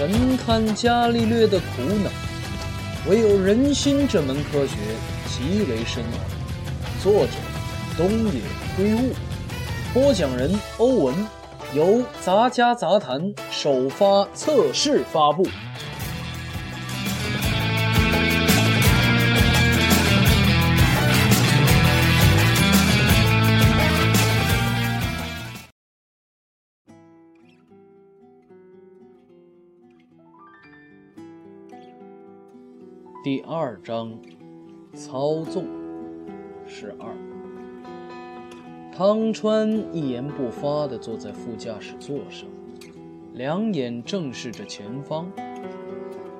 神探伽利略的苦恼。唯有人心这门科学极为深奥。作者：东野圭吾，播讲人：欧文，由杂家杂谈首发测试发布。第二章，操纵。十二，汤川一言不发地坐在副驾驶座上，两眼正视着前方。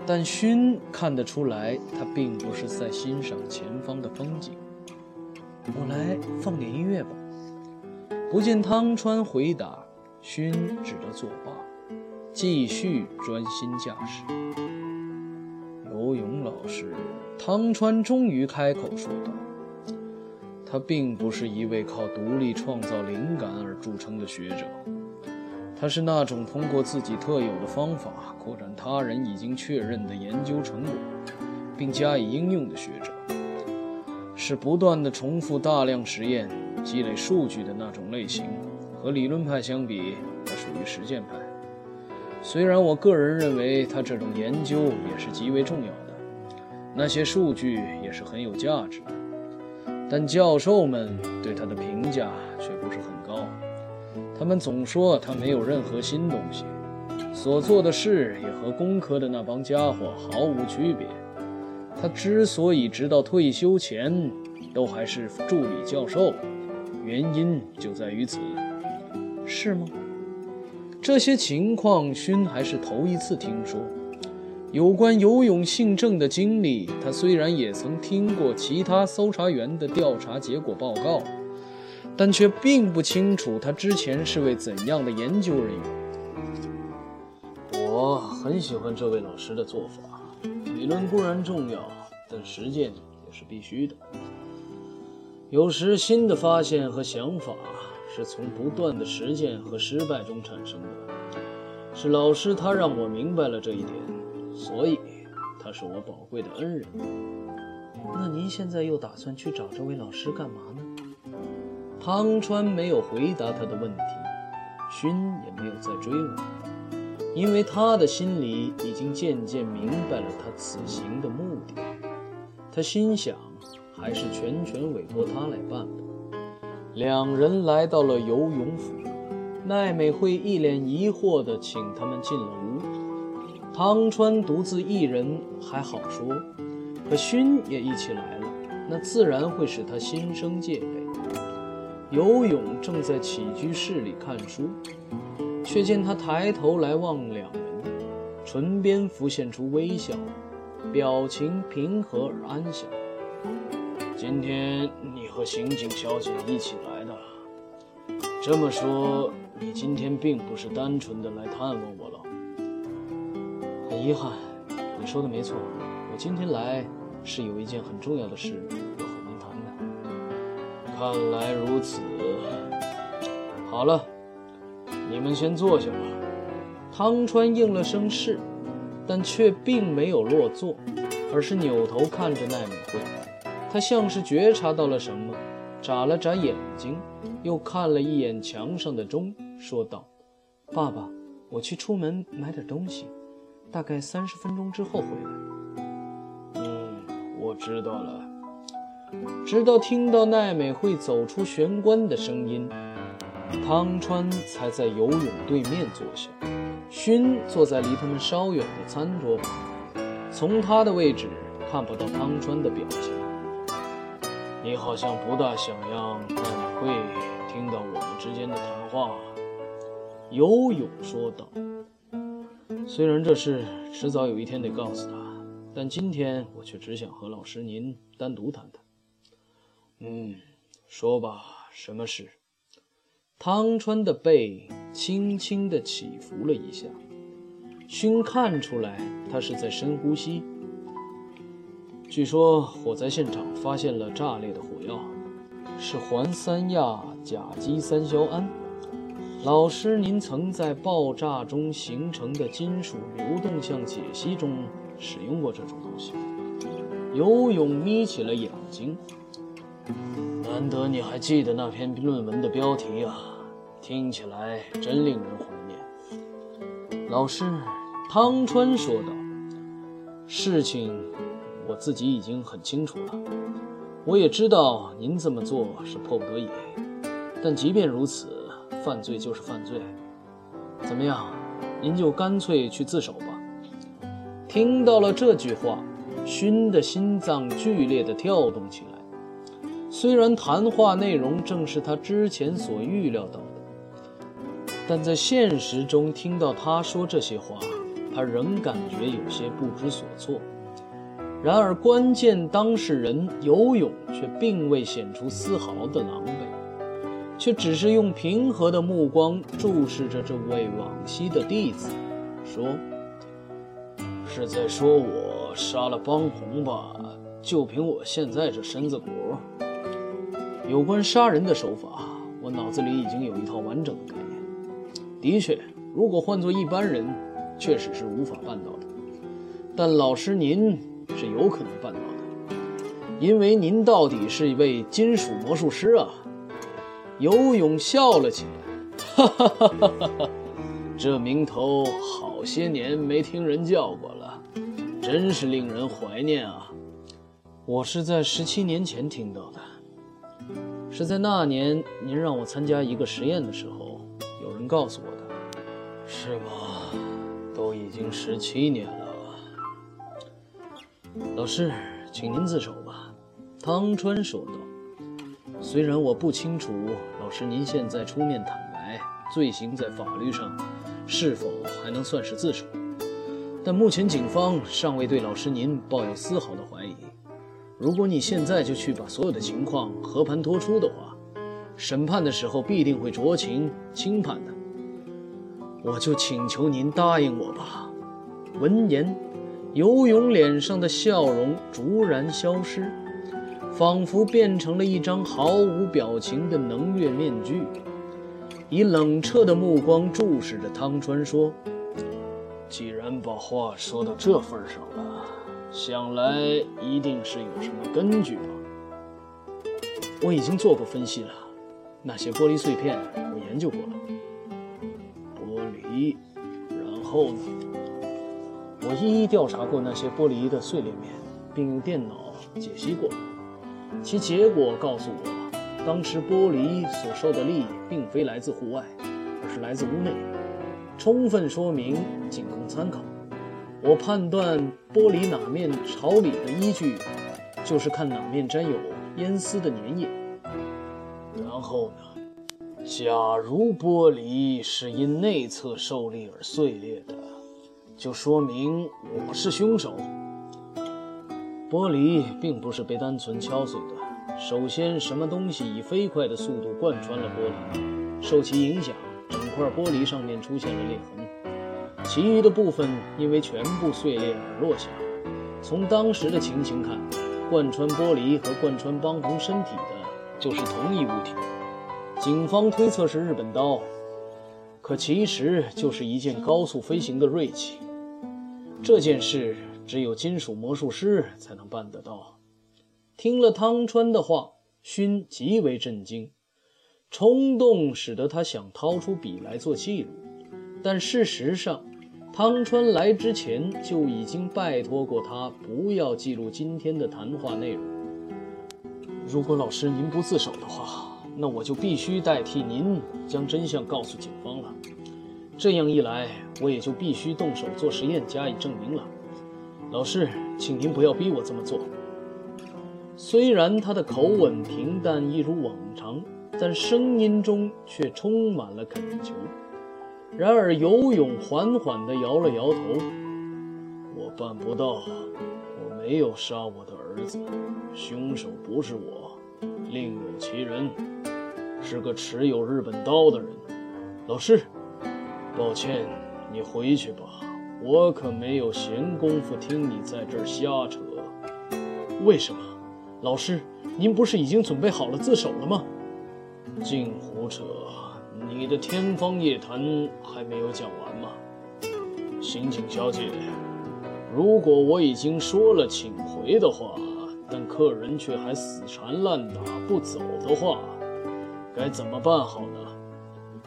但勋看得出来，他并不是在欣赏前方的风景。我来放点音乐吧。不见汤川回答，勋只得作罢，继续专心驾驶。游泳老师汤川终于开口说道：“他并不是一位靠独立创造灵感而著称的学者，他是那种通过自己特有的方法扩展他人已经确认的研究成果，并加以应用的学者，是不断的重复大量实验、积累数据的那种类型。和理论派相比，他属于实践派。”虽然我个人认为他这种研究也是极为重要的，那些数据也是很有价值的，但教授们对他的评价却不是很高。他们总说他没有任何新东西，所做的事也和工科的那帮家伙毫无区别。他之所以直到退休前都还是助理教授，原因就在于此，是吗？这些情况，勋还是头一次听说。有关游泳性证的经历，他虽然也曾听过其他搜查员的调查结果报告，但却并不清楚他之前是位怎样的研究人员。我很喜欢这位老师的做法，理论固然重要，但实践也是必须的。有时新的发现和想法。是从不断的实践和失败中产生的。是老师他让我明白了这一点，所以他是我宝贵的恩人。那您现在又打算去找这位老师干嘛呢？汤川没有回答他的问题，勋也没有再追问，因为他的心里已经渐渐明白了他此行的目的。他心想，还是全权委托他来办吧。两人来到了游泳府，奈美惠一脸疑惑地请他们进了屋。汤川独自一人还好说，可勋也一起来了，那自然会使他心生戒备。游泳正在起居室里看书，却见他抬头来望两人，唇边浮现出微笑，表情平和而安详。今天你和刑警小姐一起来的，这么说，你今天并不是单纯的来探望我了。很遗憾，你说的没错，我今天来是有一件很重要的事要和您谈谈。看来如此。好了，你们先坐下吧。汤川应了声是，但却并没有落座，而是扭头看着奈美惠。他像是觉察到了什么，眨了眨眼睛，又看了一眼墙上的钟，说道：“爸爸，我去出门买点东西，大概三十分钟之后回来。”“嗯，我知道了。”直到听到奈美惠走出玄关的声音，汤川才在游泳对面坐下，勋坐在离他们稍远的餐桌旁，从他的位置看不到汤川的表情。你好像不大想让奈美惠听到我们之间的谈话。”游泳说道。“虽然这事迟早有一天得告诉他，但今天我却只想和老师您单独谈谈。”“嗯，说吧，什么事？”汤川的背轻轻地起伏了一下，勋看出来他是在深呼吸。据说火灾现场发现了炸裂的火药，是环三亚甲基三硝胺。老师，您曾在爆炸中形成的金属流动像解析中使用过这种东西。游泳眯起了眼睛。难得你还记得那篇论文的标题啊，听起来真令人怀念。老师，汤川说道：“事情我自己已经很清楚了，我也知道您这么做是迫不得已，但即便如此。”犯罪就是犯罪，怎么样？您就干脆去自首吧。听到了这句话，勋的心脏剧烈的跳动起来。虽然谈话内容正是他之前所预料到的，但在现实中听到他说这些话，他仍感觉有些不知所措。然而，关键当事人游勇却并未显出丝毫的狼狈。却只是用平和的目光注视着这位往昔的弟子，说：“是在说我杀了帮红吧？就凭我现在这身子骨，有关杀人的手法，我脑子里已经有一套完整的概念。的确，如果换做一般人，确实是无法办到的。但老师您是有可能办到的，因为您到底是一位金属魔术师啊。”游泳笑了起来，哈哈哈哈哈！这名头好些年没听人叫过了，真是令人怀念啊！我是在十七年前听到的，是在那年您让我参加一个实验的时候，有人告诉我的，是吗？都已经十七年了。老师，请您自首吧。”汤川说道。虽然我不清楚，老师您现在出面坦白，罪行在法律上是否还能算是自首，但目前警方尚未对老师您抱有丝毫的怀疑。如果你现在就去把所有的情况和盘托出的话，审判的时候必定会酌情轻判的。我就请求您答应我吧。闻言，游泳脸上的笑容逐然消失。仿佛变成了一张毫无表情的能月面具，以冷彻的目光注视着汤川，说：“既然把话说到这份上了，想来一定是有什么根据吧？我已经做过分析了，那些玻璃碎片我研究过了。玻璃，然后呢？我一一调查过那些玻璃的碎裂面，并用电脑解析过。”其结果告诉我，当时玻璃所受的力并非来自户外，而是来自屋内，充分说明仅供参考。我判断玻璃哪面朝里的依据，就是看哪面沾有烟丝的粘液。然后呢？假如玻璃是因内侧受力而碎裂的，就说明我是凶手。玻璃并不是被单纯敲碎的。首先，什么东西以飞快的速度贯穿了玻璃，受其影响，整块玻璃上面出现了裂痕。其余的部分因为全部碎裂而落下。从当时的情形看，贯穿玻璃和贯穿邦红身体的就是同一物体。警方推测是日本刀，可其实就是一件高速飞行的锐器。这件事。只有金属魔术师才能办得到。听了汤川的话，勋极为震惊，冲动使得他想掏出笔来做记录。但事实上，汤川来之前就已经拜托过他不要记录今天的谈话内容。如果老师您不自首的话，那我就必须代替您将真相告诉警方了。这样一来，我也就必须动手做实验加以证明了。老师，请您不要逼我这么做。虽然他的口吻平淡一如往常，但声音中却充满了恳求。然而，游泳缓缓地摇了摇头：“我办不到，我没有杀我的儿子，凶手不是我，另有其人，是个持有日本刀的人。”老师，抱歉，你回去吧。我可没有闲工夫听你在这儿瞎扯。为什么，老师？您不是已经准备好了自首了吗？净胡扯！你的天方夜谭还没有讲完吗？刑警小姐，如果我已经说了请回的话，但客人却还死缠烂打不走的话，该怎么办好呢？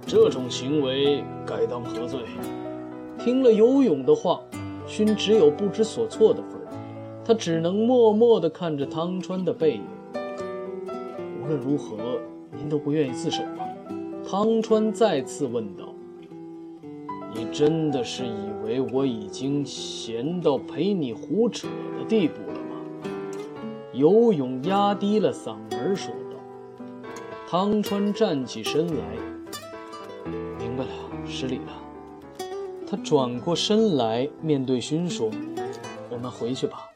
这种行为该当何罪？听了游泳的话，勋只有不知所措的份儿，他只能默默地看着汤川的背影。无论如何，您都不愿意自首吗？汤川再次问道：“你真的是以为我已经闲到陪你胡扯的地步了吗？”游泳压低了嗓门说道。汤川站起身来：“失礼了。”他转过身来，面对勋说：“我们回去吧。”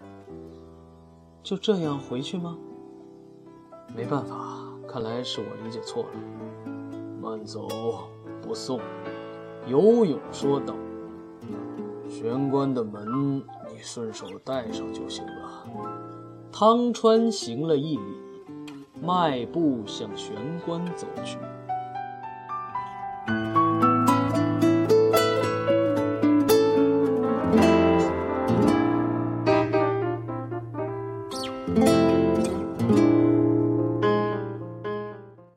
就这样回去吗？没办法，看来是我理解错了。慢走，不送。游泳说道：“玄关的门，你顺手带上就行了。”汤川行了一礼，迈步向玄关走去。